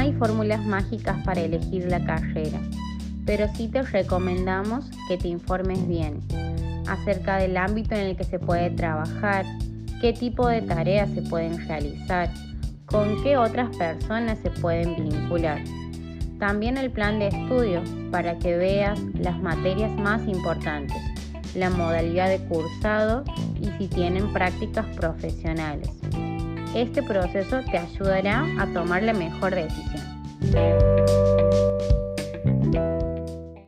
hay fórmulas mágicas para elegir la carrera, pero sí te recomendamos que te informes bien acerca del ámbito en el que se puede trabajar, qué tipo de tareas se pueden realizar, con qué otras personas se pueden vincular. También el plan de estudio para que veas las materias más importantes, la modalidad de cursado y si tienen prácticas profesionales. Este proceso te ayudará a tomar la mejor decisión.